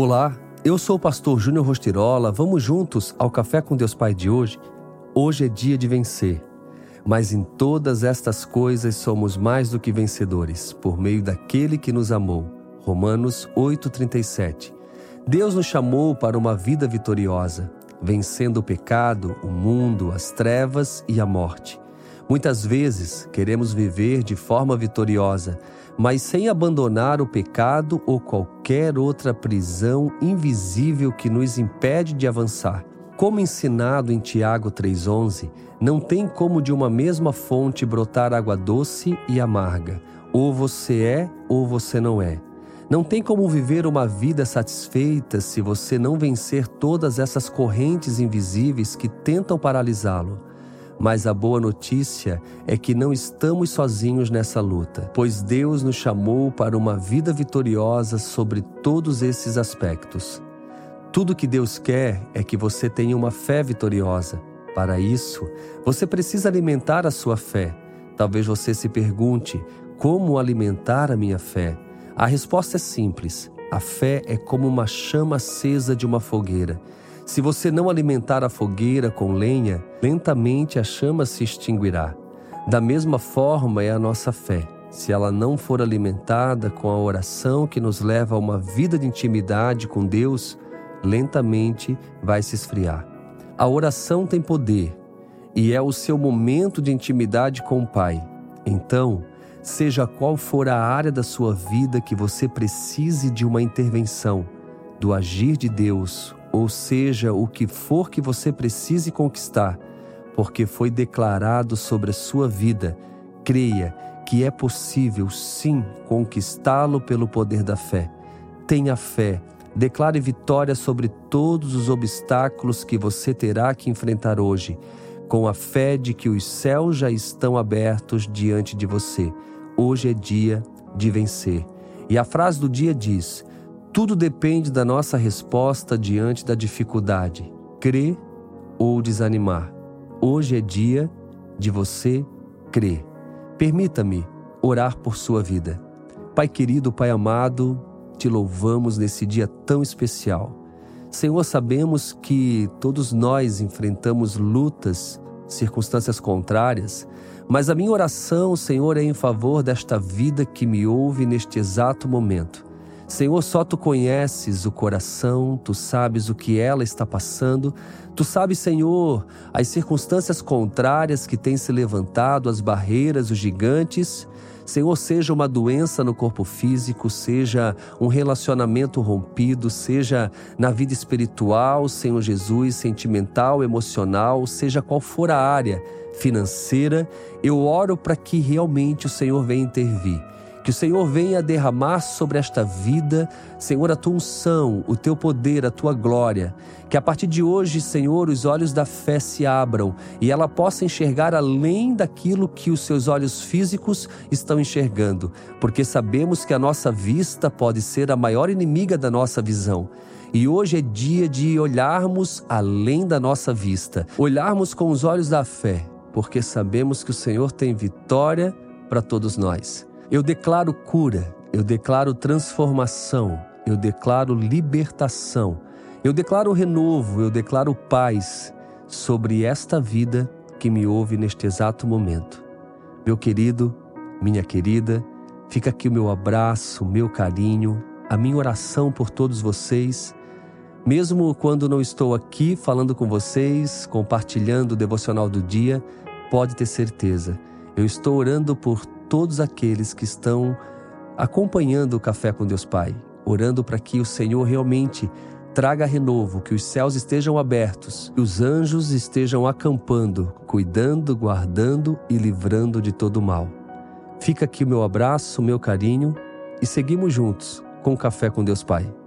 Olá, eu sou o pastor Júnior Rostirola. Vamos juntos ao Café com Deus Pai de hoje? Hoje é dia de vencer. Mas em todas estas coisas somos mais do que vencedores, por meio daquele que nos amou. Romanos 8:37. Deus nos chamou para uma vida vitoriosa, vencendo o pecado, o mundo, as trevas e a morte. Muitas vezes queremos viver de forma vitoriosa, mas sem abandonar o pecado ou qualquer outra prisão invisível que nos impede de avançar. Como ensinado em Tiago 3,11, não tem como de uma mesma fonte brotar água doce e amarga. Ou você é ou você não é. Não tem como viver uma vida satisfeita se você não vencer todas essas correntes invisíveis que tentam paralisá-lo. Mas a boa notícia é que não estamos sozinhos nessa luta, pois Deus nos chamou para uma vida vitoriosa sobre todos esses aspectos. Tudo que Deus quer é que você tenha uma fé vitoriosa. Para isso, você precisa alimentar a sua fé. Talvez você se pergunte: como alimentar a minha fé? A resposta é simples: a fé é como uma chama acesa de uma fogueira. Se você não alimentar a fogueira com lenha, lentamente a chama se extinguirá. Da mesma forma é a nossa fé. Se ela não for alimentada com a oração que nos leva a uma vida de intimidade com Deus, lentamente vai se esfriar. A oração tem poder e é o seu momento de intimidade com o Pai. Então, seja qual for a área da sua vida que você precise de uma intervenção, do agir de Deus, ou seja, o que for que você precise conquistar, porque foi declarado sobre a sua vida, creia que é possível sim conquistá-lo pelo poder da fé. Tenha fé, declare vitória sobre todos os obstáculos que você terá que enfrentar hoje, com a fé de que os céus já estão abertos diante de você. Hoje é dia de vencer. E a frase do dia diz: tudo depende da nossa resposta diante da dificuldade, crer ou desanimar. Hoje é dia de você crer. Permita-me orar por sua vida. Pai querido, Pai amado, te louvamos nesse dia tão especial. Senhor, sabemos que todos nós enfrentamos lutas, circunstâncias contrárias, mas a minha oração, Senhor, é em favor desta vida que me ouve neste exato momento. Senhor, só tu conheces o coração, tu sabes o que ela está passando, tu sabes, Senhor, as circunstâncias contrárias que têm se levantado, as barreiras, os gigantes. Senhor, seja uma doença no corpo físico, seja um relacionamento rompido, seja na vida espiritual, Senhor Jesus, sentimental, emocional, seja qual for a área financeira, eu oro para que realmente o Senhor venha intervir que o Senhor venha derramar sobre esta vida, Senhor, a tua unção, o teu poder, a tua glória. Que a partir de hoje, Senhor, os olhos da fé se abram e ela possa enxergar além daquilo que os seus olhos físicos estão enxergando, porque sabemos que a nossa vista pode ser a maior inimiga da nossa visão. E hoje é dia de olharmos além da nossa vista, olharmos com os olhos da fé, porque sabemos que o Senhor tem vitória para todos nós. Eu declaro cura, eu declaro transformação, eu declaro libertação, eu declaro renovo, eu declaro paz sobre esta vida que me ouve neste exato momento. Meu querido, minha querida, fica aqui o meu abraço, o meu carinho, a minha oração por todos vocês. Mesmo quando não estou aqui falando com vocês, compartilhando o devocional do dia, pode ter certeza, eu estou orando por todos aqueles que estão acompanhando o Café com Deus Pai, orando para que o Senhor realmente traga renovo, que os céus estejam abertos, que os anjos estejam acampando, cuidando, guardando e livrando de todo mal. Fica aqui o meu abraço, o meu carinho e seguimos juntos com o Café com Deus Pai.